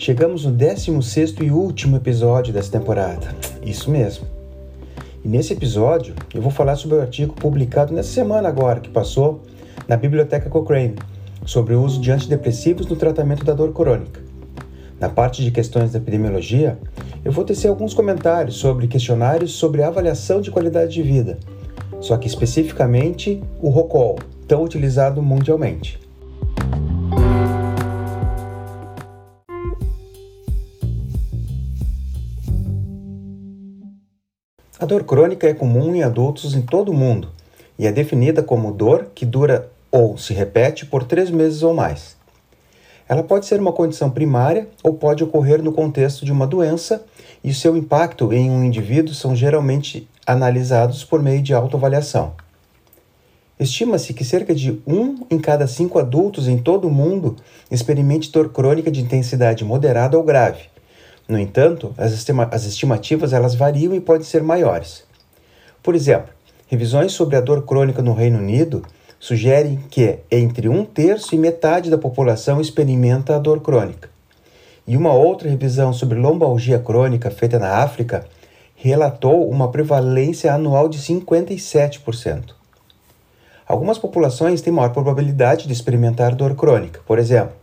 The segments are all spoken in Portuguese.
Chegamos no 16 e último episódio dessa temporada. Isso mesmo. E nesse episódio eu vou falar sobre o artigo publicado nessa semana agora que passou na Biblioteca Cochrane sobre o uso de antidepressivos no tratamento da dor crônica. Na parte de questões da epidemiologia, eu vou tecer alguns comentários sobre questionários sobre avaliação de qualidade de vida, só que especificamente o ROCOL, tão utilizado mundialmente. A dor crônica é comum em adultos em todo o mundo e é definida como dor que dura ou se repete por três meses ou mais. Ela pode ser uma condição primária ou pode ocorrer no contexto de uma doença e seu impacto em um indivíduo são geralmente analisados por meio de autoavaliação. Estima-se que cerca de um em cada cinco adultos em todo o mundo experimente dor crônica de intensidade moderada ou grave, no entanto, as, estima as estimativas elas variam e podem ser maiores. Por exemplo, revisões sobre a dor crônica no Reino Unido sugerem que entre um terço e metade da população experimenta a dor crônica. E uma outra revisão sobre lombalgia crônica feita na África relatou uma prevalência anual de 57%. Algumas populações têm maior probabilidade de experimentar dor crônica. Por exemplo,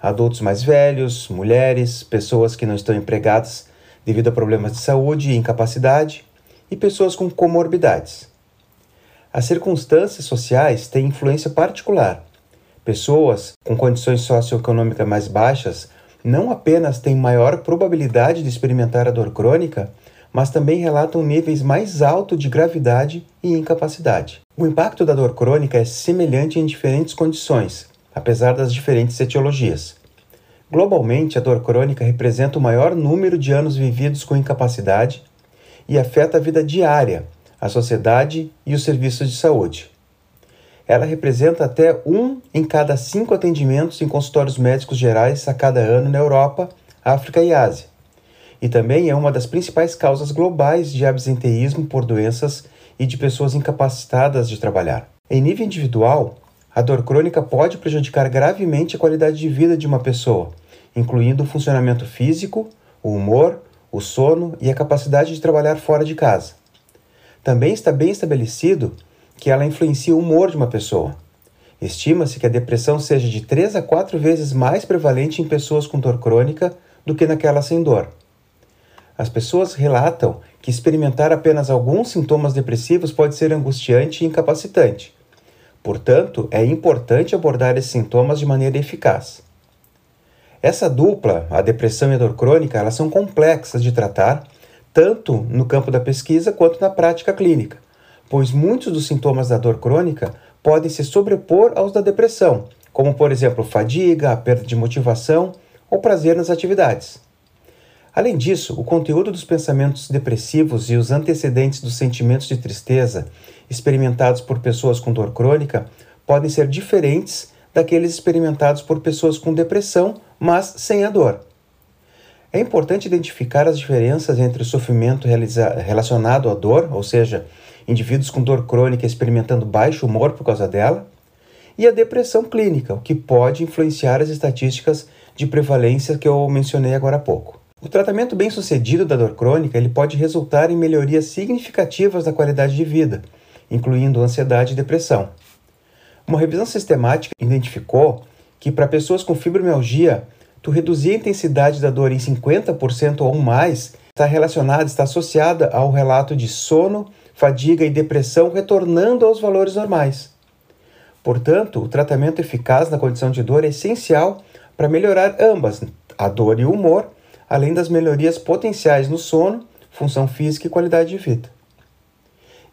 adultos mais velhos, mulheres, pessoas que não estão empregadas devido a problemas de saúde e incapacidade, e pessoas com comorbidades. As circunstâncias sociais têm influência particular. Pessoas com condições socioeconômicas mais baixas não apenas têm maior probabilidade de experimentar a dor crônica, mas também relatam níveis mais altos de gravidade e incapacidade. O impacto da dor crônica é semelhante em diferentes condições, apesar das diferentes etiologias. Globalmente, a dor crônica representa o maior número de anos vividos com incapacidade e afeta a vida diária, a sociedade e os serviços de saúde. Ela representa até um em cada cinco atendimentos em consultórios médicos gerais a cada ano na Europa, África e Ásia. E também é uma das principais causas globais de absenteísmo por doenças e de pessoas incapacitadas de trabalhar. Em nível individual, a dor crônica pode prejudicar gravemente a qualidade de vida de uma pessoa, incluindo o funcionamento físico, o humor, o sono e a capacidade de trabalhar fora de casa. Também está bem estabelecido que ela influencia o humor de uma pessoa. Estima-se que a depressão seja de 3 a 4 vezes mais prevalente em pessoas com dor crônica do que naquelas sem dor. As pessoas relatam que experimentar apenas alguns sintomas depressivos pode ser angustiante e incapacitante Portanto, é importante abordar esses sintomas de maneira eficaz. Essa dupla, a depressão e a dor crônica, elas são complexas de tratar, tanto no campo da pesquisa quanto na prática clínica, pois muitos dos sintomas da dor crônica podem se sobrepor aos da depressão, como por exemplo fadiga, perda de motivação ou prazer nas atividades. Além disso, o conteúdo dos pensamentos depressivos e os antecedentes dos sentimentos de tristeza experimentados por pessoas com dor crônica podem ser diferentes daqueles experimentados por pessoas com depressão, mas sem a dor. É importante identificar as diferenças entre o sofrimento relacionado à dor, ou seja, indivíduos com dor crônica experimentando baixo humor por causa dela, e a depressão clínica, o que pode influenciar as estatísticas de prevalência que eu mencionei agora há pouco. O tratamento bem-sucedido da dor crônica ele pode resultar em melhorias significativas da qualidade de vida, incluindo ansiedade e depressão. Uma revisão sistemática identificou que para pessoas com fibromialgia, tu reduzir a intensidade da dor em 50% ou mais está relacionada, está associada ao relato de sono, fadiga e depressão retornando aos valores normais. Portanto, o tratamento eficaz na condição de dor é essencial para melhorar ambas, a dor e o humor, além das melhorias potenciais no sono, função física e qualidade de vida.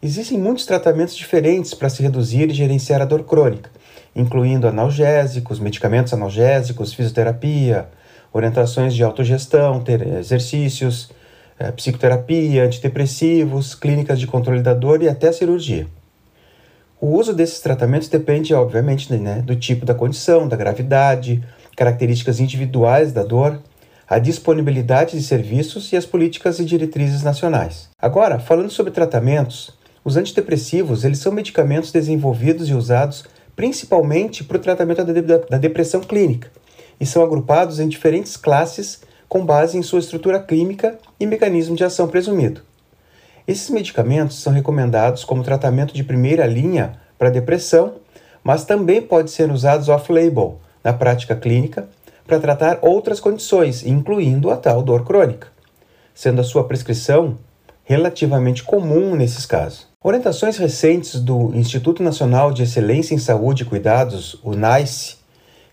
Existem muitos tratamentos diferentes para se reduzir e gerenciar a dor crônica, incluindo analgésicos, medicamentos analgésicos, fisioterapia, orientações de autogestão, exercícios, eh, psicoterapia, antidepressivos, clínicas de controle da dor e até cirurgia. O uso desses tratamentos depende, obviamente, né, do tipo da condição, da gravidade, características individuais da dor, a disponibilidade de serviços e as políticas e diretrizes nacionais. Agora, falando sobre tratamentos, os antidepressivos eles são medicamentos desenvolvidos e usados principalmente para o tratamento da depressão clínica e são agrupados em diferentes classes com base em sua estrutura química e mecanismo de ação presumido. Esses medicamentos são recomendados como tratamento de primeira linha para depressão, mas também podem ser usados off-label na prática clínica para tratar outras condições, incluindo a tal dor crônica, sendo a sua prescrição relativamente comum nesses casos. Orientações recentes do Instituto Nacional de Excelência em Saúde e Cuidados, o NICE,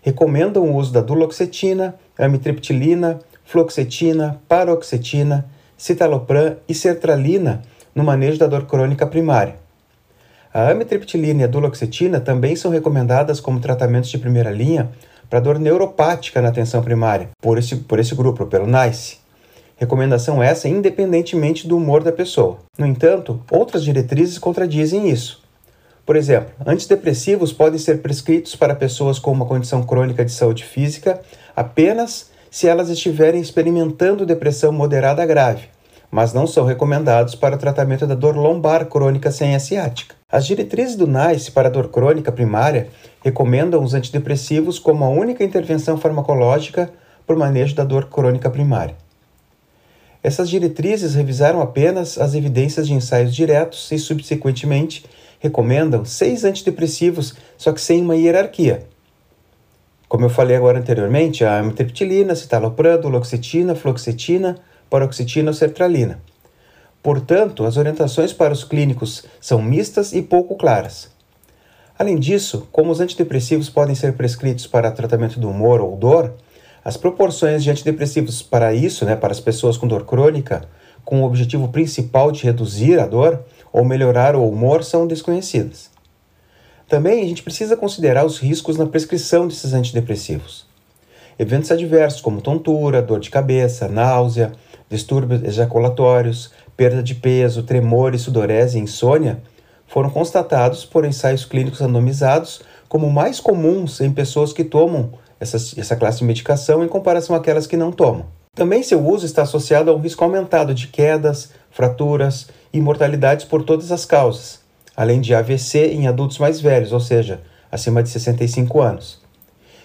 recomendam o uso da duloxetina, amitriptilina, fluoxetina, paroxetina, citalopram e sertralina no manejo da dor crônica primária. A amitriptilina e a duloxetina também são recomendadas como tratamentos de primeira linha para dor neuropática na atenção primária, por esse, por esse grupo, pelo NICE. Recomendação essa independentemente do humor da pessoa. No entanto, outras diretrizes contradizem isso. Por exemplo, antidepressivos podem ser prescritos para pessoas com uma condição crônica de saúde física apenas se elas estiverem experimentando depressão moderada grave, mas não são recomendados para o tratamento da dor lombar crônica sem ciática. As diretrizes do NICE para dor crônica primária recomendam os antidepressivos como a única intervenção farmacológica para o manejo da dor crônica primária. Essas diretrizes revisaram apenas as evidências de ensaios diretos e, subsequentemente, recomendam seis antidepressivos, só que sem uma hierarquia. Como eu falei agora anteriormente, a amitriptilina, citalopram, duloxetina, fluoxetina, paroxetina ou sertralina. Portanto, as orientações para os clínicos são mistas e pouco claras. Além disso, como os antidepressivos podem ser prescritos para tratamento do humor ou dor, as proporções de antidepressivos para isso, né, para as pessoas com dor crônica, com o objetivo principal de reduzir a dor ou melhorar o humor, são desconhecidas. Também a gente precisa considerar os riscos na prescrição desses antidepressivos. Eventos adversos como tontura, dor de cabeça, náusea, distúrbios ejaculatórios, perda de peso, tremores, sudorese e insônia foram constatados por ensaios clínicos randomizados como mais comuns em pessoas que tomam essa, essa classe de medicação em comparação àquelas que não tomam. Também seu uso está associado a um risco aumentado de quedas, fraturas e mortalidades por todas as causas, além de AVC em adultos mais velhos, ou seja, acima de 65 anos.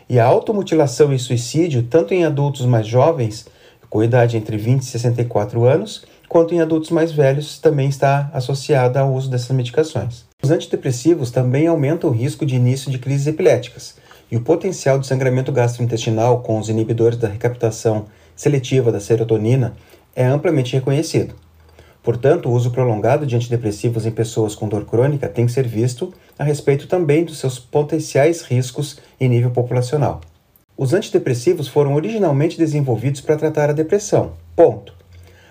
E a automutilação e suicídio, tanto em adultos mais jovens, com idade entre 20 e 64 anos, quanto em adultos mais velhos, também está associada ao uso dessas medicações. Os antidepressivos também aumentam o risco de início de crises epiléticas, e o potencial de sangramento gastrointestinal com os inibidores da recaptação seletiva da serotonina é amplamente reconhecido. Portanto, o uso prolongado de antidepressivos em pessoas com dor crônica tem que ser visto a respeito também dos seus potenciais riscos em nível populacional. Os antidepressivos foram originalmente desenvolvidos para tratar a depressão. Ponto.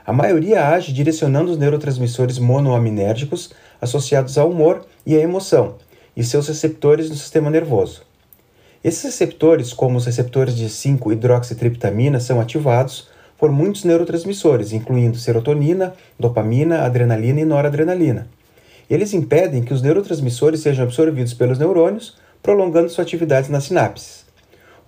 A maioria age direcionando os neurotransmissores monoaminérgicos associados ao humor e à emoção e seus receptores no sistema nervoso. Esses receptores, como os receptores de 5-hidroxitriptamina, são ativados por muitos neurotransmissores, incluindo serotonina, dopamina, adrenalina e noradrenalina. Eles impedem que os neurotransmissores sejam absorvidos pelos neurônios, prolongando sua atividade nas sinapses.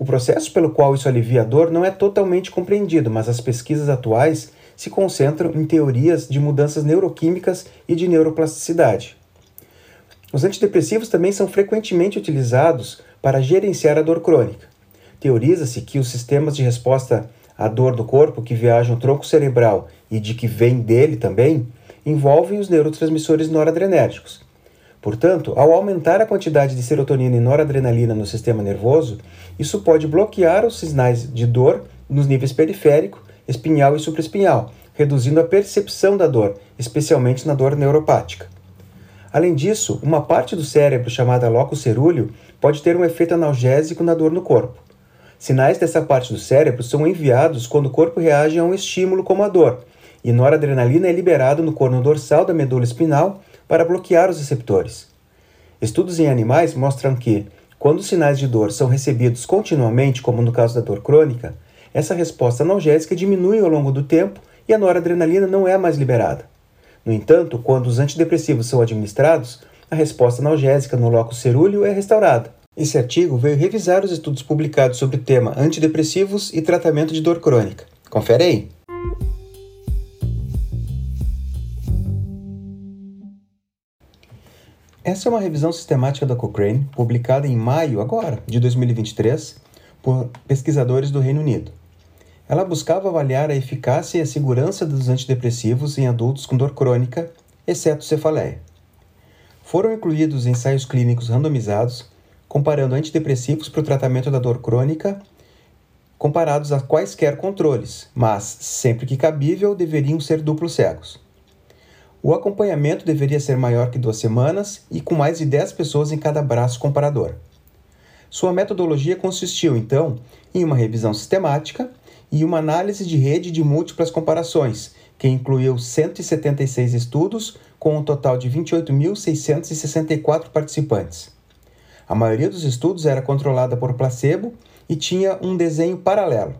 O processo pelo qual isso alivia a dor não é totalmente compreendido, mas as pesquisas atuais se concentram em teorias de mudanças neuroquímicas e de neuroplasticidade. Os antidepressivos também são frequentemente utilizados para gerenciar a dor crônica. Teoriza-se que os sistemas de resposta à dor do corpo que viajam no tronco cerebral e de que vem dele também envolvem os neurotransmissores noradrenérgicos. Portanto, ao aumentar a quantidade de serotonina e noradrenalina no sistema nervoso, isso pode bloquear os sinais de dor nos níveis periférico, espinhal e supraespinhal, reduzindo a percepção da dor, especialmente na dor neuropática. Além disso, uma parte do cérebro chamada locus cerúleo pode ter um efeito analgésico na dor no corpo. Sinais dessa parte do cérebro são enviados quando o corpo reage a um estímulo como a dor, e noradrenalina é liberado no corno dorsal da medula espinal para bloquear os receptores. Estudos em animais mostram que, quando os sinais de dor são recebidos continuamente, como no caso da dor crônica, essa resposta analgésica diminui ao longo do tempo e a noradrenalina não é mais liberada. No entanto, quando os antidepressivos são administrados, a resposta analgésica no locus cerúleo é restaurada. Esse artigo veio revisar os estudos publicados sobre o tema antidepressivos e tratamento de dor crônica. Confere aí! Essa é uma revisão sistemática da Cochrane, publicada em maio agora de 2023 por pesquisadores do Reino Unido. Ela buscava avaliar a eficácia e a segurança dos antidepressivos em adultos com dor crônica, exceto cefaleia. Foram incluídos ensaios clínicos randomizados comparando antidepressivos para o tratamento da dor crônica comparados a quaisquer controles, mas, sempre que cabível, deveriam ser duplos cegos. O acompanhamento deveria ser maior que duas semanas e com mais de 10 pessoas em cada braço comparador. Sua metodologia consistiu, então, em uma revisão sistemática e uma análise de rede de múltiplas comparações, que incluiu 176 estudos com um total de 28.664 participantes. A maioria dos estudos era controlada por placebo e tinha um desenho paralelo.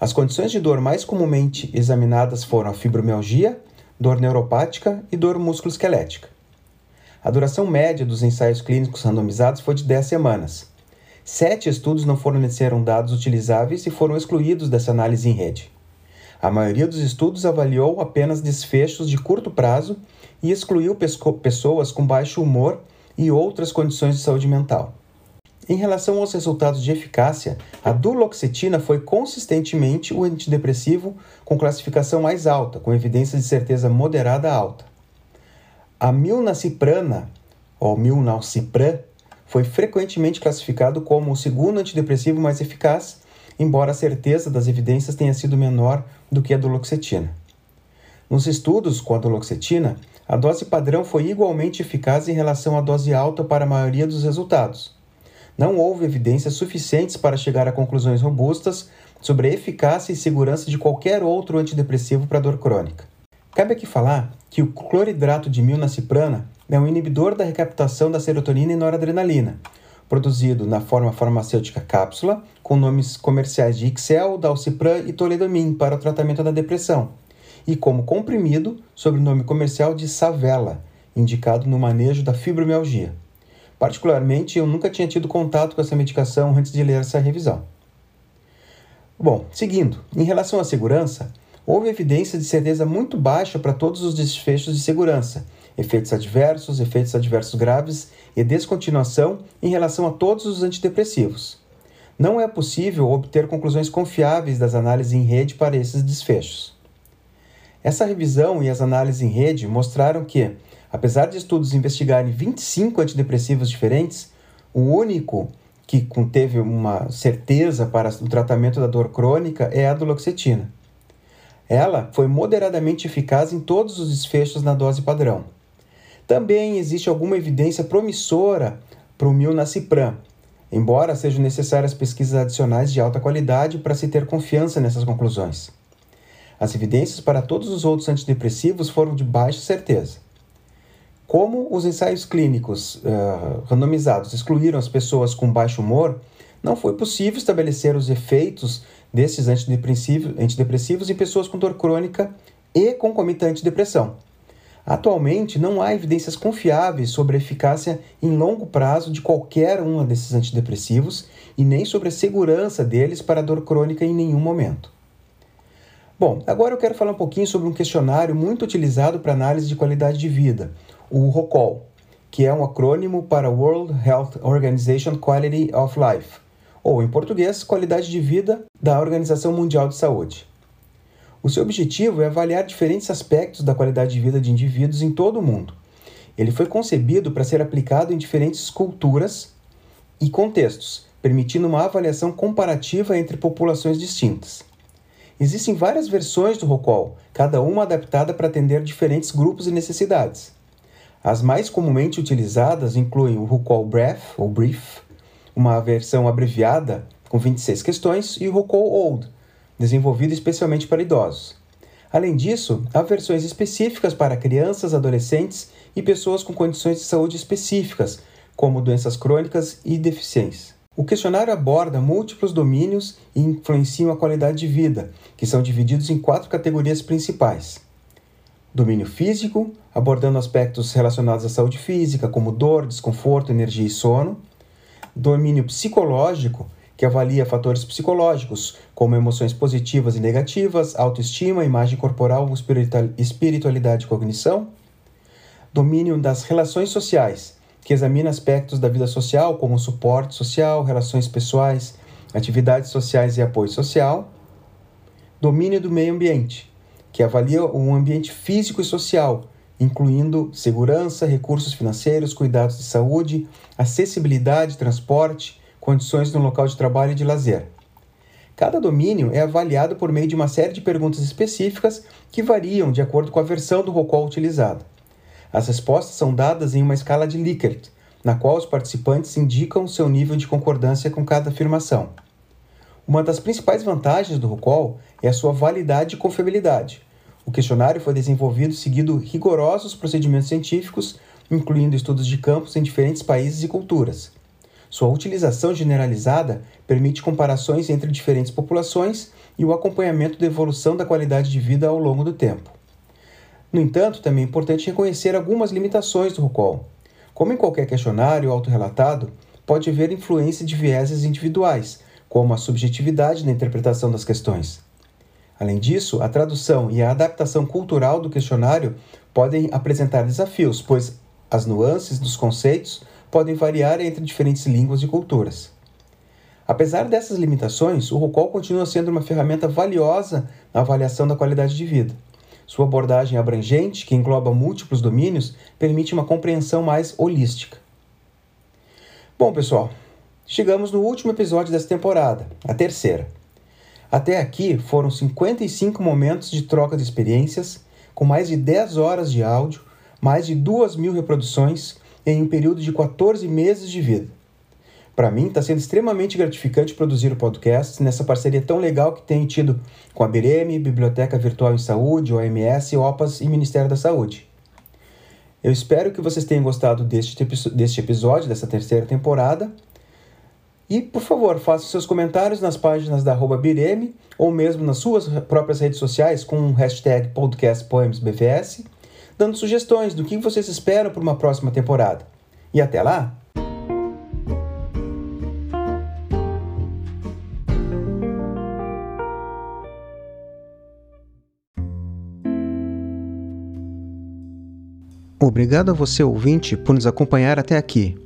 As condições de dor mais comumente examinadas foram a fibromialgia, dor neuropática e dor musculoesquelética. A duração média dos ensaios clínicos randomizados foi de 10 semanas. Sete estudos não forneceram dados utilizáveis e foram excluídos dessa análise em rede. A maioria dos estudos avaliou apenas desfechos de curto prazo e excluiu pessoas com baixo humor e outras condições de saúde mental. Em relação aos resultados de eficácia, a duloxetina foi consistentemente o antidepressivo com classificação mais alta, com evidência de certeza moderada alta. A milnaciprana, ou milnalcipran, foi frequentemente classificado como o segundo antidepressivo mais eficaz, embora a certeza das evidências tenha sido menor do que a duloxetina. Nos estudos com a duloxetina, a dose padrão foi igualmente eficaz em relação à dose alta para a maioria dos resultados não houve evidências suficientes para chegar a conclusões robustas sobre a eficácia e segurança de qualquer outro antidepressivo para dor crônica. Cabe aqui falar que o cloridrato de milnaciprana é um inibidor da recaptação da serotonina e noradrenalina, produzido na forma farmacêutica cápsula, com nomes comerciais de Ixel, Dalcipran e Toledomin para o tratamento da depressão, e como comprimido sob o nome comercial de Savela, indicado no manejo da fibromialgia. Particularmente, eu nunca tinha tido contato com essa medicação antes de ler essa revisão. Bom, seguindo, em relação à segurança, houve evidência de certeza muito baixa para todos os desfechos de segurança, efeitos adversos, efeitos adversos graves e descontinuação em relação a todos os antidepressivos. Não é possível obter conclusões confiáveis das análises em rede para esses desfechos. Essa revisão e as análises em rede mostraram que, Apesar de estudos investigarem 25 antidepressivos diferentes, o único que teve uma certeza para o tratamento da dor crônica é a duloxetina. Ela foi moderadamente eficaz em todos os desfechos na dose padrão. Também existe alguma evidência promissora para o milnacipran, embora sejam necessárias pesquisas adicionais de alta qualidade para se ter confiança nessas conclusões. As evidências para todos os outros antidepressivos foram de baixa certeza. Como os ensaios clínicos uh, randomizados excluíram as pessoas com baixo humor, não foi possível estabelecer os efeitos desses antidepressivos em pessoas com dor crônica e concomitante depressão. Atualmente, não há evidências confiáveis sobre a eficácia em longo prazo de qualquer um desses antidepressivos e nem sobre a segurança deles para a dor crônica em nenhum momento. Bom, agora eu quero falar um pouquinho sobre um questionário muito utilizado para análise de qualidade de vida, o ROCOL, que é um acrônimo para World Health Organization Quality of Life, ou em português, qualidade de vida da Organização Mundial de Saúde. O seu objetivo é avaliar diferentes aspectos da qualidade de vida de indivíduos em todo o mundo. Ele foi concebido para ser aplicado em diferentes culturas e contextos, permitindo uma avaliação comparativa entre populações distintas. Existem várias versões do ROCOL, cada uma adaptada para atender diferentes grupos e necessidades. As mais comumente utilizadas incluem o Rucol Brief, ou Brief, uma versão abreviada com 26 questões, e o Rucol Old, desenvolvido especialmente para idosos. Além disso, há versões específicas para crianças, adolescentes e pessoas com condições de saúde específicas, como doenças crônicas e deficiências. O questionário aborda múltiplos domínios e influenciam a qualidade de vida, que são divididos em quatro categorias principais: domínio físico, abordando aspectos relacionados à saúde física, como dor, desconforto, energia e sono. Domínio psicológico, que avalia fatores psicológicos, como emoções positivas e negativas, autoestima, imagem corporal, espiritualidade e cognição. Domínio das relações sociais, que examina aspectos da vida social, como suporte social, relações pessoais, atividades sociais e apoio social. Domínio do meio ambiente, que avalia o ambiente físico e social, incluindo segurança, recursos financeiros, cuidados de saúde, acessibilidade, transporte, condições no local de trabalho e de lazer. Cada domínio é avaliado por meio de uma série de perguntas específicas que variam de acordo com a versão do ROCOL utilizada. As respostas são dadas em uma escala de Likert, na qual os participantes indicam seu nível de concordância com cada afirmação. Uma das principais vantagens do RUCOL é a sua validade e confiabilidade. O questionário foi desenvolvido seguindo rigorosos procedimentos científicos, incluindo estudos de campos em diferentes países e culturas. Sua utilização generalizada permite comparações entre diferentes populações e o acompanhamento da evolução da qualidade de vida ao longo do tempo. No entanto, também é importante reconhecer algumas limitações do RUCOL. Como em qualquer questionário autorrelatado, pode haver influência de vieses individuais, como a subjetividade na interpretação das questões. Além disso, a tradução e a adaptação cultural do questionário podem apresentar desafios, pois as nuances dos conceitos podem variar entre diferentes línguas e culturas. Apesar dessas limitações, o RUCOL continua sendo uma ferramenta valiosa na avaliação da qualidade de vida. Sua abordagem abrangente, que engloba múltiplos domínios, permite uma compreensão mais holística. Bom, pessoal, chegamos no último episódio dessa temporada, a terceira. Até aqui foram 55 momentos de troca de experiências, com mais de 10 horas de áudio, mais de 2 mil reproduções em um período de 14 meses de vida. Para mim, está sendo extremamente gratificante produzir o podcast nessa parceria tão legal que tenho tido com a BRM, Biblioteca Virtual em Saúde, OMS, OPAS e Ministério da Saúde. Eu espero que vocês tenham gostado deste, deste episódio, dessa terceira temporada. E, por favor, façam seus comentários nas páginas da arroba BIREM ou mesmo nas suas próprias redes sociais com o hashtag podcastpoemsbvs, dando sugestões do que vocês esperam para uma próxima temporada. E até lá! Obrigado a você, ouvinte, por nos acompanhar até aqui.